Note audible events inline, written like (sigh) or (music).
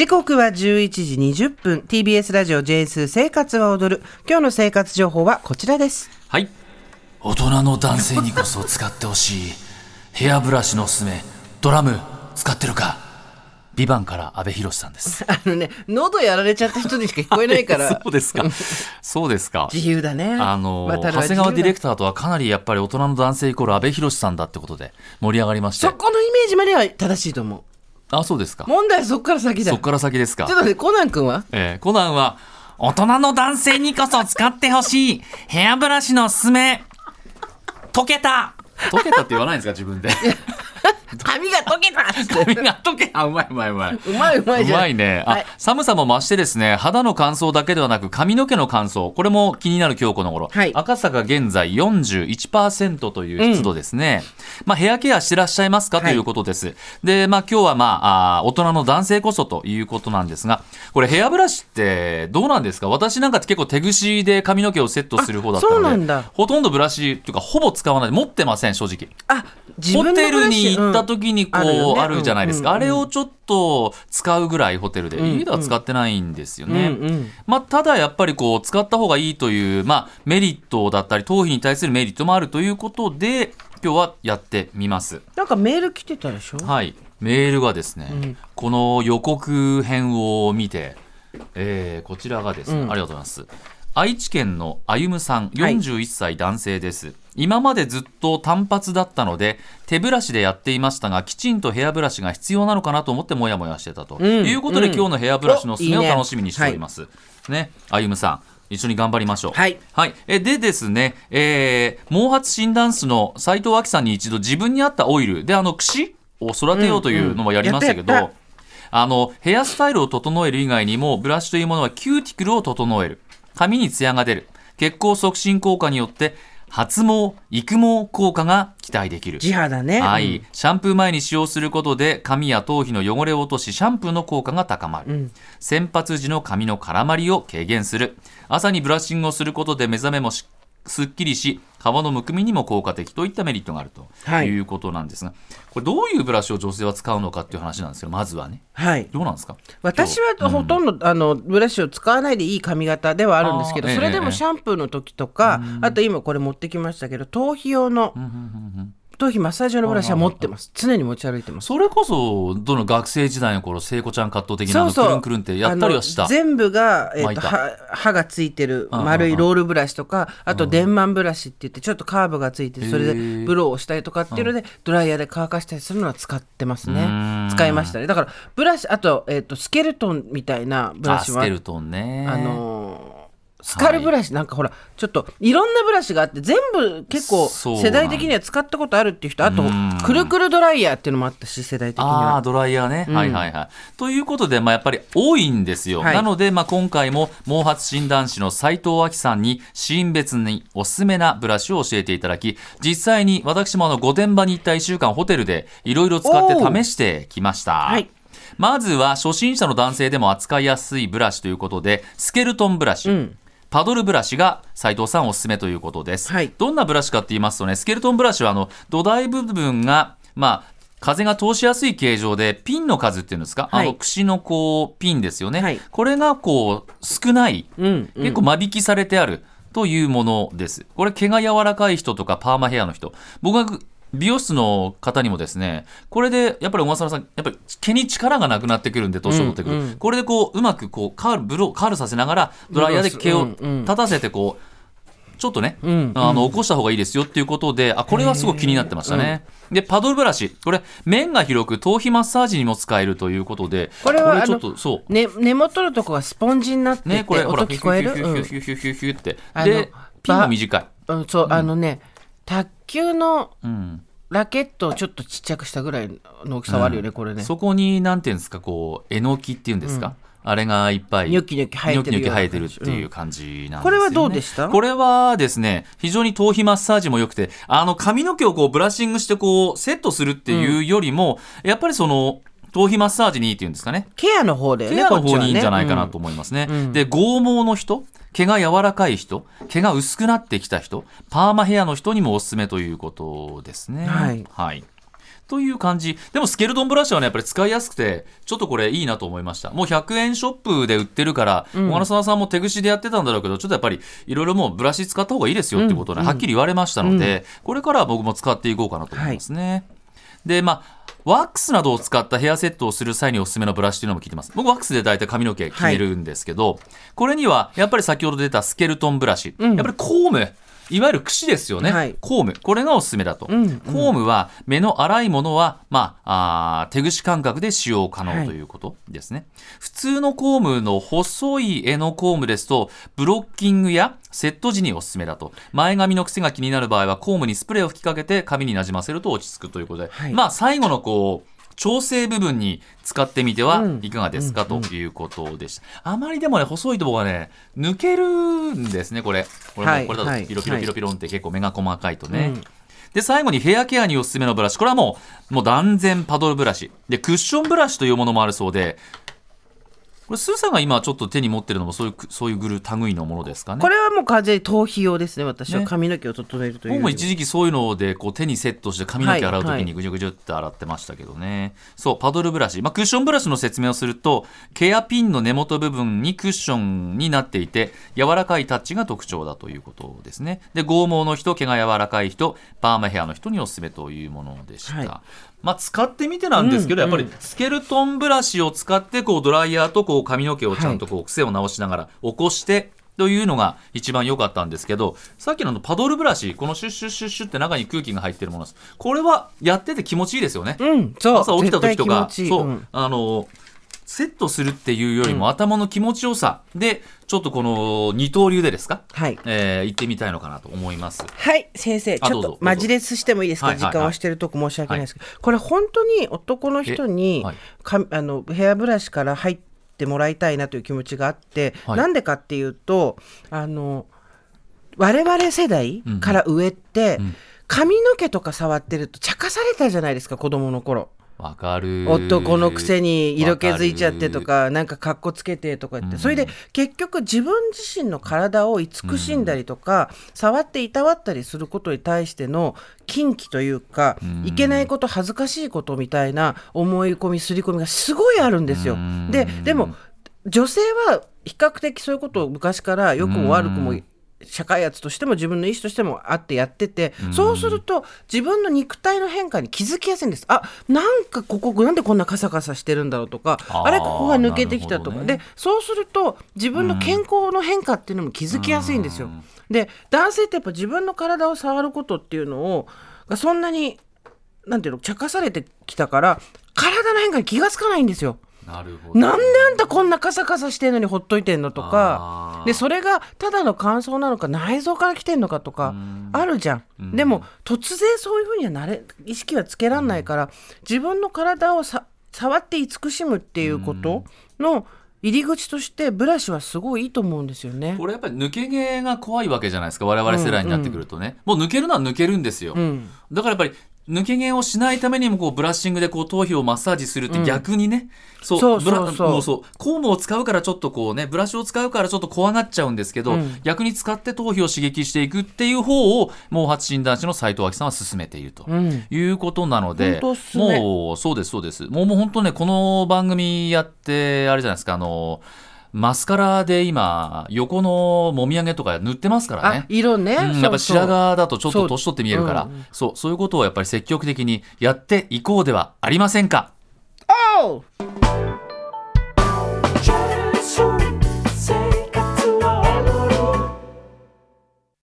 時刻は11時20分。TBS ラジオ JS 生活は踊る。今日の生活情報はこちらです。はい。大人の男性にこそ使ってほしい。ヘアブラシのおすすめ。ドラム。使ってるか。ビバンから阿部寛さんです。(laughs) あのね喉やられちゃった人にしか聞こえないから。(laughs) そうですか。そうですか。自由だね。あの長谷川ディレククターとはかなりやっぱり大人の男性イコール阿部寛さんだってことで盛り上がりまして。そこのイメージまでは正しいと思あそうですか。う問題はそこから先だそっから先ですか。ちょっとねコナン君は？えーコナンは大人の男性にこそ使ってほしい。ヘアブラシのおすすめ。溶けた。溶けたって言わないんですか自分で (laughs) (laughs) 髪が溶けた。髪が溶けあうまいうまいうまい。うまいうまいじゃん。うまいね。あ、はい。寒さも増してですね、肌の乾燥だけではなく髪の毛の乾燥、これも気になる今日この頃。はい。赤坂現在41%という湿度ですね。まあヘアケアしてらっしゃいますか？はい。ということです。で、まあ今日はまああー大人の男性こそということなんですが、これヘアブラシってどうなんですか？私なんか結構手ぐしで髪の毛をセットする方だったあそうので、なんだ。ほとんどブラシというかほぼ使わない。持ってません、正直。あ自ホ分のテルに行った時時にこう、あるじゃないですか、あれをちょっと使うぐらいホテルで、んうん。家では使ってないんですよね、うんうん。まあ、ただやっぱりこう使った方がいいという、まあ、メリットだったり頭皮に対するメリットもあるということで今日はやってみます。なんかメール来てたでしょ？はい。メールがですね、ん。この予告編を見て、えーこちらがですね、うん。ありがとうございます愛知県のあゆむさんはい。41歳男性です、今までずっと単発だったので手ブラシでやっていましたがきちんとヘアブラシが必要なのかなと思ってモヤモヤしてたと、ん。いうことで、うん。今日のヘアブラシのおすすめを楽しみにしております。ねあゆむさん一緒に頑張りましょう。はい。はい、えでですね、えー毛髪診断士の斉藤亜紀さんに一度自分に合ったオイルであの櫛を育てようというのもやりましたけど、うんうんあのヘアスタイルを整える以外にもブラシというものはキューティクルを整える髪にツヤが出る。血行促進効果によって発毛育毛効果が期待できる。地肌ね。はい、うん。シャンプー前に使用することで髪や頭皮の汚れを落としシャンプーの効果が高まる、ん。洗髪時の髪の絡まりを軽減する。朝にブラッシングをすることで目覚めもしすっきりし顔のむくみにも効果的といったメリットがあるとはい。いうことなんですが、これどういうブラシを女性は使うのかっていう話なんですけどまずはね。はい。どうなんですか？私はほとんど、あのブラシを使わないでいい髪型ではあるんですけどそれでええもシャンプーの時とか、あと今これ持ってきましたけど頭皮用の、頭皮マッサージ用のブラシは持ってます。常に持ち歩いてます。それこそどの学生時代の頃聖子ちゃんカット的なそうそう。のくるんくるんってやったりはした？全部が、えー、とは歯がついてるうん丸いロールブラシとかあと電満ブラシって言ってちょっとカーブがついてそれでブローをしたりとかっていうのでドライヤーで乾かしたりするのは使ってますね。ん。使いましたね。だからブラシあと,、えー、とスケルトンみたいなブラシはあスケルトンね。あのースカルブラシなんかほらちょっといろんなブラシがあって全部結構世代的には使ったことあるっていう人あとうん。くるくるドライヤーっていうのもあったし世代的にああはドライヤーね、はいはいはい。ということで、まあ、やっぱり多いんですよ。はい。なので、まあ、今回も毛髪診断士の斉藤亜紀さんにシーン別におすすめなブラシを教えていただき実際に私もあの御殿場に行った1週間ホテルでいろいろ使って試してきました。はい。まずは初心者の男性でも扱いやすいブラシということでスケルトンブラシ、うんパドルブラシが斉藤さんおすすめということです、はい。どんなブラシかって言いますとねスケルトンブラシはあの土台部分がまあ風が通しやすい形状でピンの数っていうんですか、はい。あの串のこうピンですよね、はい。これがこう少ないうんうん。結構間引きされてあるというものです。これ毛が柔らかい人とかパーマヘアの人。僕が美容室の方にもですねこれでやっぱり小笠原さんやっぱり毛に力がなくなってくるんで年を取ってくる、うんうん。これでこううまくこうカールブローカールさせながらドライヤーで毛をうんうん。立たせてこうちょっとね、んあの起こした方がいいですよっていうことであこれはすごく気になってましたね。でパドルブラシ。これ面が広く頭皮マッサージにも使えるということでこれはちょっとそう。ね、根元のとこがスポンジになってて、ねこれ音聞こえる、ヒュヒュヒュヒュヒュヒュヒュってでピンも短い。うんうん、そう、あのね卓球のうん。ラケットをちょっとちっちゃくしたぐらいの大きさはあるよね、これね。そこになんていうんですかこうえのきっていうんですか、あれがいっぱいニョキニョキ生えてるニョキニョキ生えてるっていう感じなんですよ、ね。これはどうでした？これはですね非常に頭皮マッサージも良くてあの髪の毛をこうブラッシングしてこうセットするっていうよりも、やっぱりその頭皮マッサージにいいっていうんですかね。ケアの方だよねケアの方にいいんじゃないかなと思いますね。うん。で剛毛の人？毛が柔らかい人毛が薄くなってきた人パーマヘアの人にもおすすめということですね。はいはいという感じ。でもスケルトンブラシはね、やっぱり使いやすくて、ちょっとこれいいなと思いました。もう100円ショップで売ってるから、小原沢さんも手口でやってたんだろうけど、ちょっとやっぱりいろいろもうブラシ使った方がいいですよっていうことをね、はっきり言われましたので、これからは僕も使っていこうかなと思いますね。で、まあ、ワックスなどを使ったヘアセットをする際におすすめのブラシというのも聞いてます。僕ワックスで大体髪の毛決めるんですけど、これにはやっぱり先ほど出たスケルトンブラシ、やっぱりコーム、いわゆる櫛ですよね、はい。コーム。これがおすすめだと、んうん。コームは目の粗いものは、まあ、あー手ぐし感覚で使用可能はいとい。うことですね、普通のコームの細い柄のコームですとブロッキングやセット時におすすめだと。前髪の癖が気になる場合はコームにスプレーを吹きかけて髪になじませると落ち着くということで、はい。まあ最後のこう調整部分に使ってみてはうんいかがですか、ということでした。あまりでもね、細いとこがね、抜けるんですね、これ。これもはいこれだとはいピロピロピロピロンって結構目が細かいとね。うんで、最後にヘアケアにおすすめのブラシ。これはもう、もう断然パドルブラシ。で、クッションブラシというものもあるそうで、これ、スーさんが今ちょっと手に持ってるのもそういう、そういうグル類のものですかね。これはもう完全に頭皮用ですね私は。ね。髪の毛を整えるという。より僕も一時期そういうのでこう手にセットして髪の毛洗うはい。時にぐじゅぐじゅって洗ってましたけどね、そうパドルブラシ、まあ、クッションブラシの説明をするとケアピンの根元部分にクッションになっていて柔らかいタッチが特徴だということですね。で剛毛の人毛が柔らかい人パーマヘアの人におすすめというものでした、はいまあ、使ってみてなんですけど、うんやっぱりスケルトンブラシを使ってこうドライヤーとこう髪の毛をちゃんとこう癖を直しながら起こしてというのが一番良かったんですけどさっきのパドルブラシこのシュッシュッシュッシュって中に空気が入ってるものです。これはやってて気持ちいいですよね、うん朝起きた時とかいい。そう、ん。あのセットするっていうよりも頭の気持ちよさ。でちょっとこの二刀流でですか、はい。えー行ってみたいのかなと思います。はい先生。ちょっとマジレスしてもいいですか、はいはいはい。時間をしてるとこ申し訳ないですけど、これ本当に男の人に、えはい。かあのヘアブラシから入ってもらいたいなという気持ちがあって、はい。なんでかっていうとあの我々世代から上って、うん。髪の毛とか触ってると茶化されたじゃないですか子供の頃。わかる。男のくせに色気づいちゃってとわかなんかかっこつけてとか言って、うん。それで結局自分自身の体を慈しんだりとか、触っていたわったりすることに対しての禁忌というか、うん。いけないこと恥ずかしいことみたいな思い込み刷り込みがすごいあるんですよ。うん。ででも女性は比較的そういうことを昔から良くも悪くもうん社会圧としても自分の意思としてもあってやってて、うん。そうすると自分の肉体の変化に気づきやすいんです。あなんかここなんでこんなカサカサしてるんだろうとかあれここが抜けてきたとか、ね。でそうすると自分の健康の変化っていうのも気づきやすいんですよ。うん。で男性ってやっぱ自分の体を触ることっていうのをがそんなになんていうの茶化されてきたから体の変化に気がつかないんですよ。なるほど。なんであんたこんなカサカサしてんのにほっといてんのとか。でそれがただの乾燥なのか内臓から来てんのかとかうん。あるじゃん、うん。でも突然そういうふうにはなれ意識はつけらんないから自分の体をさ触って慈しむっていうことの入り口としてブラシはすごいいいと思うんですよね。これやっぱり抜け毛が怖いわけじゃないですか。我々世代になってくるとね、もう抜けるのは抜けるんですよ、うん。だからやっぱり抜け毛をしないためにもこうブラッシングでこう頭皮をマッサージするって逆にね、そうそうそうそう。ブラもうそうコームを使うからちょっとこうねブラシを使うからちょっと怖がっちゃうんですけど、うん。逆に使って頭皮を刺激していくっていう方を毛髪診断士の斉藤明さんは進めていると。うん。いうことなので本当っすね。もうそうですそうです。もうもう本当ねこの番組やってあれじゃないですかあのマスカラで今横のもみあげとか塗ってますからあね色ね、うんやっぱ白髪だとちょっと年取って見えるから。そうそういうことをやっぱり積極的にやっていこうではありませんか。おう